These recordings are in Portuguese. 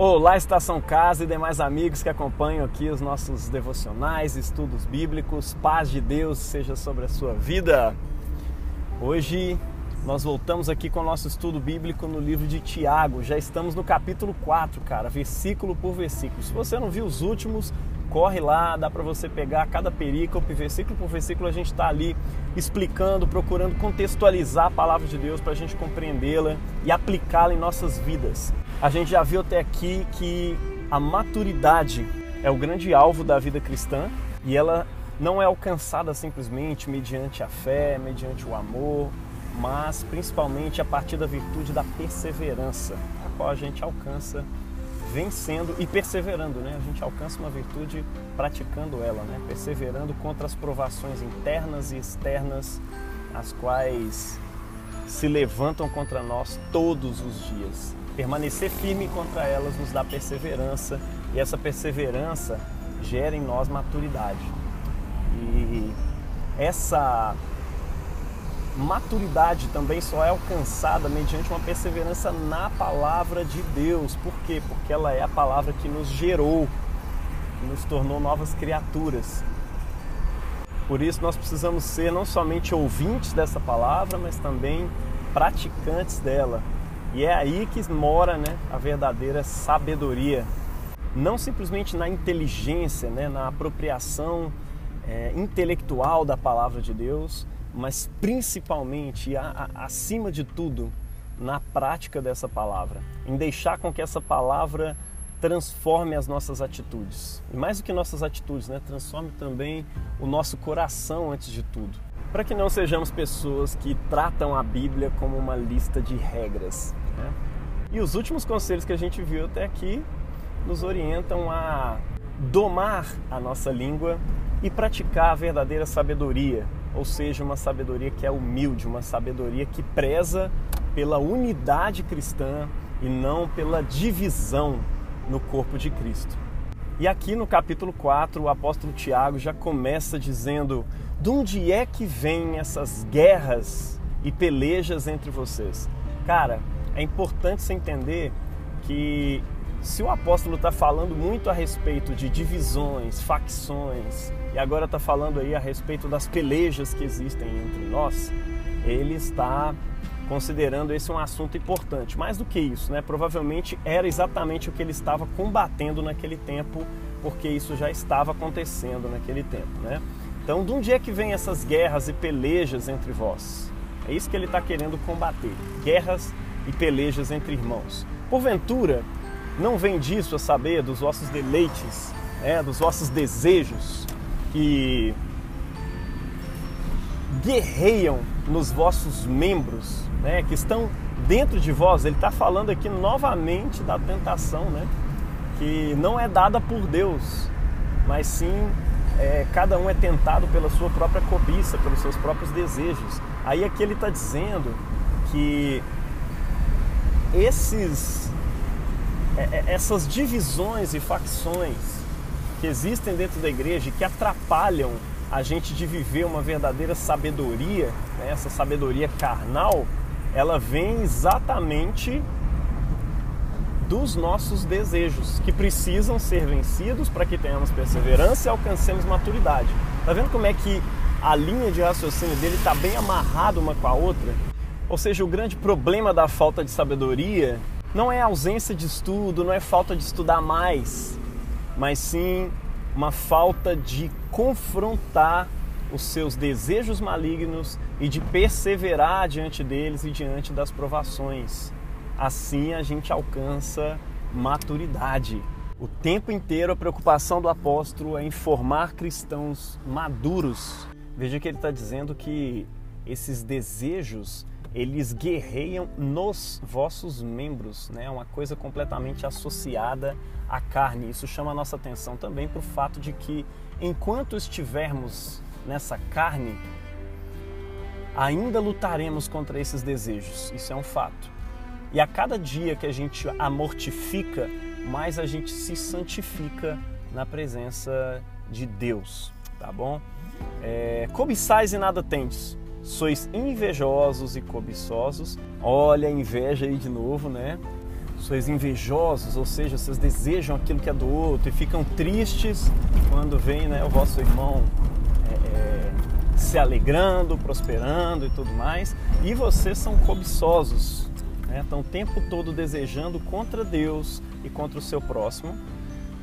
Olá, Estação Casa e demais amigos que acompanham aqui os nossos devocionais, estudos bíblicos. Paz de Deus seja sobre a sua vida. Hoje nós voltamos aqui com o nosso estudo bíblico no livro de Tiago. Já estamos no capítulo 4, cara, versículo por versículo. Se você não viu os últimos, corre lá, dá para você pegar cada perícope, versículo por versículo, a gente está ali explicando, procurando contextualizar a palavra de Deus para a gente compreendê-la e aplicá-la em nossas vidas. A gente já viu até aqui que a maturidade é o grande alvo da vida cristã e ela não é alcançada simplesmente mediante a fé, mediante o amor, mas principalmente a partir da virtude da perseverança, a qual a gente alcança vencendo e perseverando, né? A gente alcança uma virtude praticando ela, né? Perseverando contra as provações internas e externas, as quais se levantam contra nós todos os dias. Permanecer firme contra elas nos dá perseverança e essa perseverança gera em nós maturidade. E essa maturidade também só é alcançada mediante uma perseverança na palavra de Deus. Por quê? Porque ela é a palavra que nos gerou, que nos tornou novas criaturas. Por isso nós precisamos ser não somente ouvintes dessa palavra, mas também praticantes dela. E é aí que mora né, a verdadeira sabedoria. Não simplesmente na inteligência, né, na apropriação é, intelectual da palavra de Deus, mas principalmente, a, a, acima de tudo, na prática dessa palavra, em deixar com que essa palavra transforme as nossas atitudes. E mais do que nossas atitudes, né, transforme também o nosso coração antes de tudo para que não sejamos pessoas que tratam a Bíblia como uma lista de regras. Né? E os últimos conselhos que a gente viu até aqui nos orientam a domar a nossa língua e praticar a verdadeira sabedoria, ou seja, uma sabedoria que é humilde, uma sabedoria que preza pela unidade cristã e não pela divisão no corpo de Cristo. E aqui no capítulo 4, o apóstolo Tiago já começa dizendo: de onde é que vêm essas guerras e pelejas entre vocês? Cara, é importante você entender que se o apóstolo está falando muito a respeito de divisões, facções, e agora está falando aí a respeito das pelejas que existem entre nós, ele está considerando esse um assunto importante. Mais do que isso, né? Provavelmente era exatamente o que ele estava combatendo naquele tempo, porque isso já estava acontecendo naquele tempo, né? Então, de onde é que vem essas guerras e pelejas entre vós? É isso que ele está querendo combater: guerras e pelejas entre irmãos. Porventura, não vem disso a saber dos vossos deleites, é, dos vossos desejos que guerreiam nos vossos membros, né, que estão dentro de vós. Ele está falando aqui novamente da tentação, né, que não é dada por Deus, mas sim é, cada um é tentado pela sua própria cobiça, pelos seus próprios desejos. Aí aqui ele está dizendo que esses, é, é, essas divisões e facções que existem dentro da igreja e que atrapalham a gente de viver uma verdadeira sabedoria, né, essa sabedoria carnal, ela vem exatamente dos nossos desejos, que precisam ser vencidos para que tenhamos perseverança e alcancemos maturidade. Tá vendo como é que a linha de raciocínio dele está bem amarrada uma com a outra? Ou seja, o grande problema da falta de sabedoria não é a ausência de estudo, não é falta de estudar mais, mas sim uma falta de confrontar os seus desejos malignos e de perseverar diante deles e diante das provações. Assim a gente alcança maturidade. O tempo inteiro a preocupação do apóstolo é informar cristãos maduros. Veja que ele está dizendo que esses desejos eles guerreiam nos vossos membros, né? Uma coisa completamente associada à carne. Isso chama a nossa atenção também para o fato de que enquanto estivermos nessa carne, ainda lutaremos contra esses desejos. Isso é um fato. E a cada dia que a gente a mortifica, mais a gente se santifica na presença de Deus, tá bom? É, cobiçais e nada tendes, sois invejosos e cobiçosos. Olha a inveja aí de novo, né? sois invejosos, ou seja, vocês desejam aquilo que é do outro e ficam tristes quando vem né, o vosso irmão é, é, se alegrando, prosperando e tudo mais, e vocês são cobiçosos, né, estão o tempo todo desejando contra Deus e contra o seu próximo,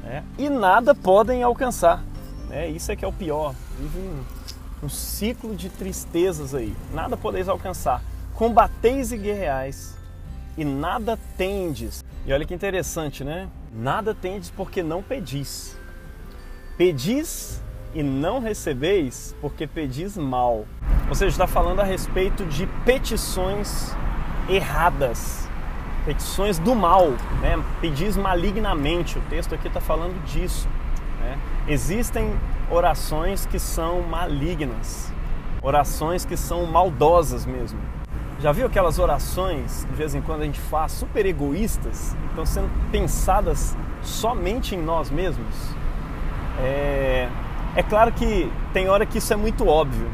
né, e nada podem alcançar. Né, isso é que é o pior. Vive um, um ciclo de tristezas aí. Nada podeis alcançar. Combateis e guerreais e nada tendes. E olha que interessante, né? Nada tendes porque não pedis. Pedis e não recebeis porque pedis mal. Ou seja, está falando a respeito de petições erradas, petições do mal, né? pedis malignamente. O texto aqui está falando disso. Né? Existem orações que são malignas, orações que são maldosas mesmo. Já viu aquelas orações, de vez em quando a gente faz, super egoístas, estão sendo pensadas somente em nós mesmos? É, é claro que tem hora que isso é muito óbvio,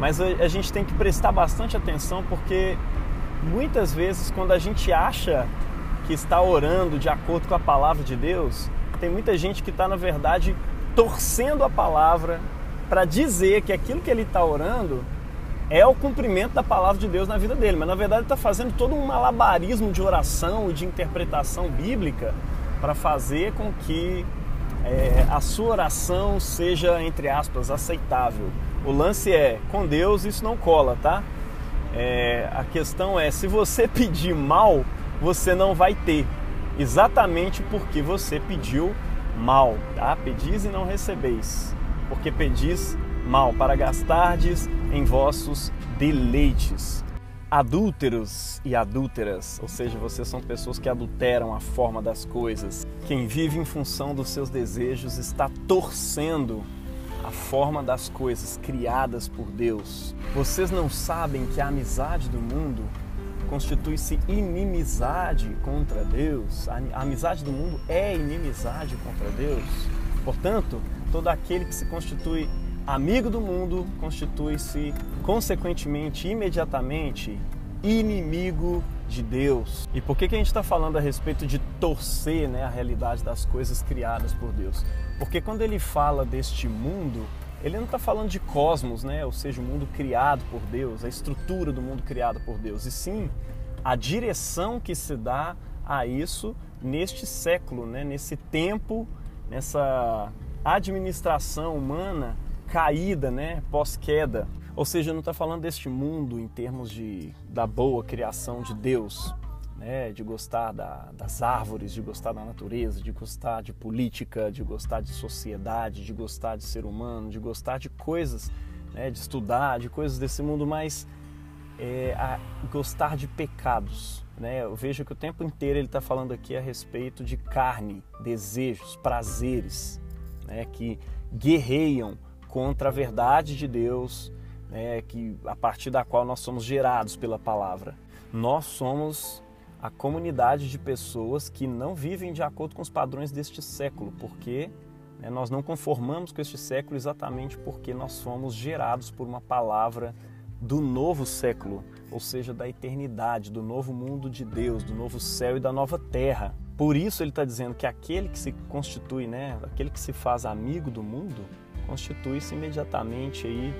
mas a gente tem que prestar bastante atenção porque muitas vezes quando a gente acha que está orando de acordo com a palavra de Deus, tem muita gente que está, na verdade, torcendo a palavra para dizer que aquilo que ele está orando é o cumprimento da palavra de Deus na vida dele, mas na verdade está fazendo todo um malabarismo de oração e de interpretação bíblica para fazer com que é, a sua oração seja, entre aspas, aceitável. O lance é, com Deus isso não cola, tá? É, a questão é, se você pedir mal, você não vai ter, exatamente porque você pediu mal, tá? Pedis e não recebeis, porque pedis mal para gastardes em vossos deleites. Adúlteros e adúlteras, ou seja, vocês são pessoas que adulteram a forma das coisas. Quem vive em função dos seus desejos está torcendo a forma das coisas criadas por Deus. Vocês não sabem que a amizade do mundo constitui-se inimizade contra Deus. A amizade do mundo é inimizade contra Deus. Portanto, todo aquele que se constitui amigo do mundo constitui-se, consequentemente, imediatamente, inimigo de Deus. E por que, que a gente está falando a respeito de torcer né, a realidade das coisas criadas por Deus? Porque quando ele fala deste mundo, ele não está falando de cosmos, né? ou seja, o mundo criado por Deus, a estrutura do mundo criado por Deus, e sim a direção que se dá a isso neste século, né? nesse tempo, nessa administração humana caída, né, pós-queda. Ou seja, não está falando deste mundo em termos de, da boa criação de Deus, né, de gostar da, das árvores, de gostar da natureza, de gostar de política, de gostar de sociedade, de gostar de ser humano, de gostar de coisas, né, de estudar, de coisas desse mundo, mas é, gostar de pecados. Né? Eu vejo que o tempo inteiro ele está falando aqui a respeito de carne, desejos, prazeres, né, que guerreiam contra a verdade de Deus, né, que a partir da qual nós somos gerados pela palavra. Nós somos a comunidade de pessoas que não vivem de acordo com os padrões deste século, porque né, nós não conformamos com este século exatamente porque nós somos gerados por uma palavra do novo século, ou seja, da eternidade, do novo mundo de Deus, do novo céu e da nova terra. Por isso ele está dizendo que aquele que se constitui, né, aquele que se faz amigo do mundo, constitui-se imediatamente aí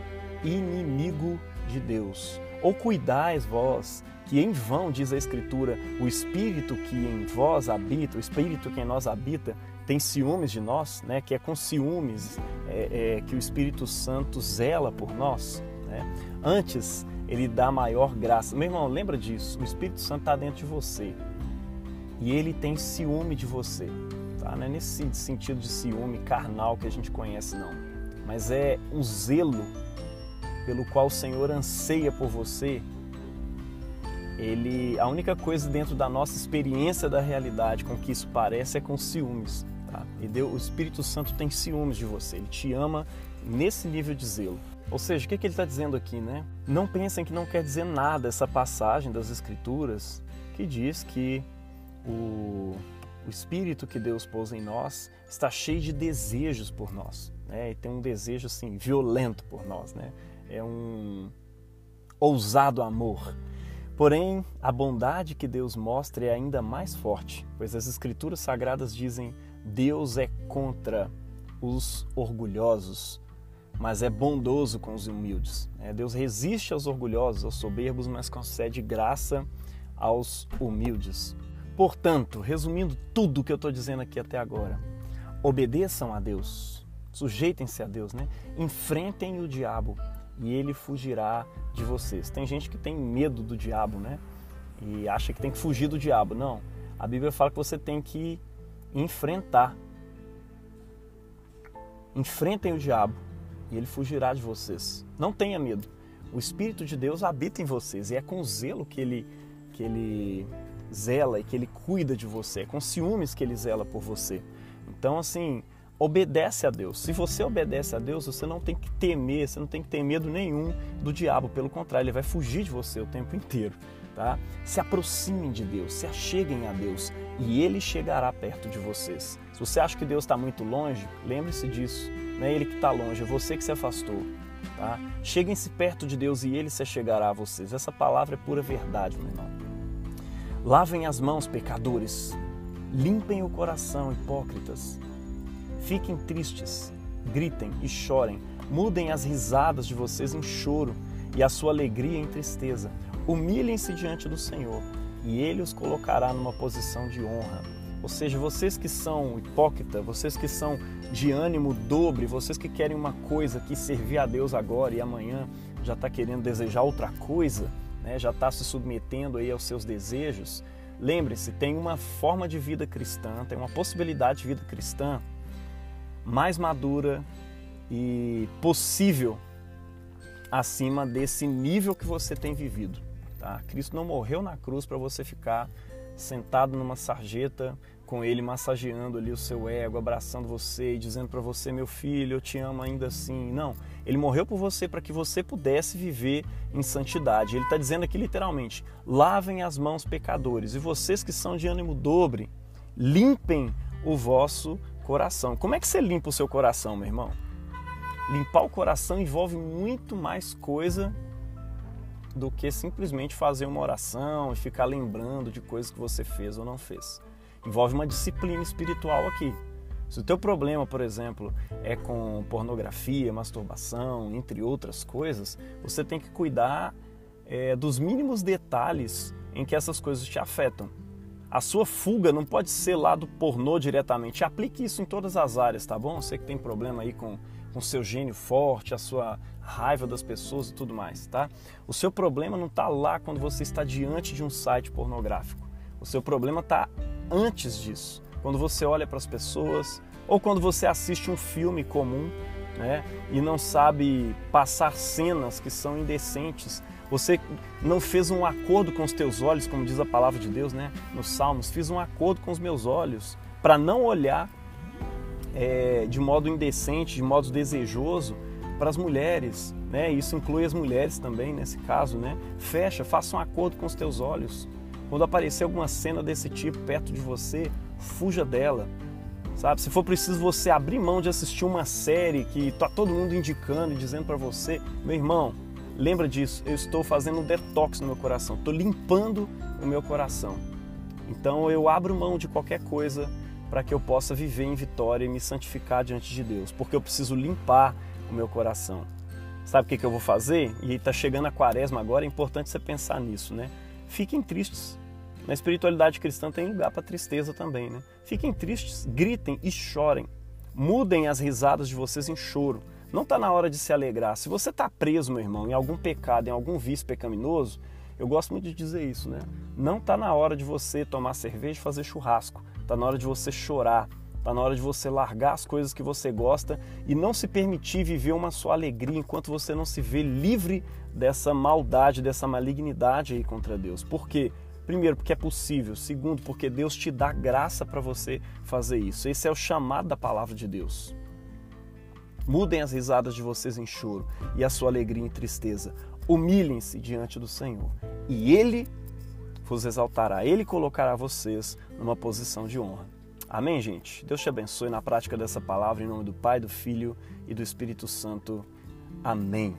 inimigo de Deus. Ou cuidais vós, que em vão, diz a Escritura, o Espírito que em vós habita, o Espírito que em nós habita, tem ciúmes de nós, né? que é com ciúmes é, é, que o Espírito Santo zela por nós. Né? Antes, ele dá maior graça. Meu irmão, lembra disso, o Espírito Santo está dentro de você e ele tem ciúme de você. Tá? Não é nesse sentido de ciúme carnal que a gente conhece, não mas é um zelo pelo qual o Senhor anseia por você. Ele, a única coisa dentro da nossa experiência da realidade com que isso parece é com ciúmes. Tá? E Deus, o Espírito Santo tem ciúmes de você. Ele te ama nesse nível de zelo. Ou seja, o que, que ele está dizendo aqui, né? Não pensem que não quer dizer nada essa passagem das Escrituras que diz que o, o Espírito que Deus pôs em nós está cheio de desejos por nós né? E tem um desejo assim violento por nós, né? É um ousado amor. Porém, a bondade que Deus mostra é ainda mais forte, pois as Escrituras Sagradas dizem: Deus é contra os orgulhosos, mas é bondoso com os humildes. É, Deus resiste aos orgulhosos, aos soberbos, mas concede graça aos humildes. Portanto, resumindo tudo o que eu estou dizendo aqui até agora, obedeçam a Deus, sujeitem-se a Deus, né? enfrentem o diabo e ele fugirá de vocês. Tem gente que tem medo do diabo, né? E acha que tem que fugir do diabo. Não. A Bíblia fala que você tem que enfrentar. Enfrentem o diabo e ele fugirá de vocês. Não tenha medo. O Espírito de Deus habita em vocês e é com zelo que ele, que ele zela e que ele cuida de você. É com ciúmes que ele zela por você. Então, assim, obedece a Deus. Se você obedece a Deus, você não tem que temer, você não tem que ter medo nenhum do diabo. Pelo contrário, ele vai fugir de você o tempo inteiro. Tá? Se aproximem de Deus, se acheguem a Deus e Ele chegará perto de vocês. Se você acha que Deus está muito longe, lembre-se disso. Não é Ele que está longe, é você que se afastou. Tá? Cheguem-se perto de Deus e Ele se chegará a vocês. Essa palavra é pura verdade, meu irmão. Lavem as mãos, pecadores. Limpem o coração, hipócritas. Fiquem tristes, gritem e chorem. Mudem as risadas de vocês em choro e a sua alegria em tristeza. Humilhem-se diante do Senhor e Ele os colocará numa posição de honra. Ou seja, vocês que são hipócritas, vocês que são de ânimo dobre, vocês que querem uma coisa que servir a Deus agora e amanhã já está querendo desejar outra coisa, né? já está se submetendo aí aos seus desejos, lembre-se, tem uma forma de vida cristã, tem uma possibilidade de vida cristã mais madura e possível acima desse nível que você tem vivido. Tá? Cristo não morreu na cruz para você ficar sentado numa sarjeta com ele massageando ali o seu ego, abraçando você e dizendo para você, meu filho, eu te amo ainda assim. Não, ele morreu por você para que você pudesse viver em santidade. Ele está dizendo aqui literalmente: lavem as mãos, pecadores, e vocês que são de ânimo dobre, limpem o vosso coração. Como é que você limpa o seu coração, meu irmão? Limpar o coração envolve muito mais coisa do que simplesmente fazer uma oração e ficar lembrando de coisas que você fez ou não fez. Envolve uma disciplina espiritual aqui. Se o teu problema, por exemplo, é com pornografia, masturbação, entre outras coisas, você tem que cuidar é, dos mínimos detalhes em que essas coisas te afetam. A sua fuga não pode ser lá do pornô diretamente. Aplique isso em todas as áreas, tá bom? Você que tem problema aí com com seu gênio forte, a sua raiva das pessoas e tudo mais, tá? O seu problema não está lá quando você está diante de um site pornográfico. O seu problema está antes disso, quando você olha para as pessoas ou quando você assiste um filme comum, né? E não sabe passar cenas que são indecentes você não fez um acordo com os teus olhos, como diz a palavra de Deus, né? Nos Salmos, fiz um acordo com os meus olhos para não olhar é, de modo indecente, de modo desejoso para as mulheres, né? Isso inclui as mulheres também nesse caso, né? Fecha, faça um acordo com os teus olhos. Quando aparecer alguma cena desse tipo perto de você, fuja dela. Sabe? Se for preciso você abrir mão de assistir uma série que tá todo mundo indicando e dizendo para você, meu irmão, Lembra disso, eu estou fazendo um detox no meu coração, estou limpando o meu coração. Então eu abro mão de qualquer coisa para que eu possa viver em vitória e me santificar diante de Deus, porque eu preciso limpar o meu coração. Sabe o que, que eu vou fazer? E está chegando a quaresma agora, é importante você pensar nisso, né? Fiquem tristes. Na espiritualidade cristã tem lugar para tristeza também, né? Fiquem tristes, gritem e chorem. Mudem as risadas de vocês em choro. Não está na hora de se alegrar. Se você está preso, meu irmão, em algum pecado, em algum vício pecaminoso, eu gosto muito de dizer isso, né? Não está na hora de você tomar cerveja e fazer churrasco. Está na hora de você chorar. Está na hora de você largar as coisas que você gosta e não se permitir viver uma sua alegria enquanto você não se vê livre dessa maldade, dessa malignidade aí contra Deus. Por quê? Primeiro, porque é possível. Segundo, porque Deus te dá graça para você fazer isso. Esse é o chamado da palavra de Deus. Mudem as risadas de vocês em choro e a sua alegria em tristeza. Humilhem-se diante do Senhor e Ele vos exaltará. Ele colocará vocês numa posição de honra. Amém, gente? Deus te abençoe na prática dessa palavra, em nome do Pai, do Filho e do Espírito Santo. Amém.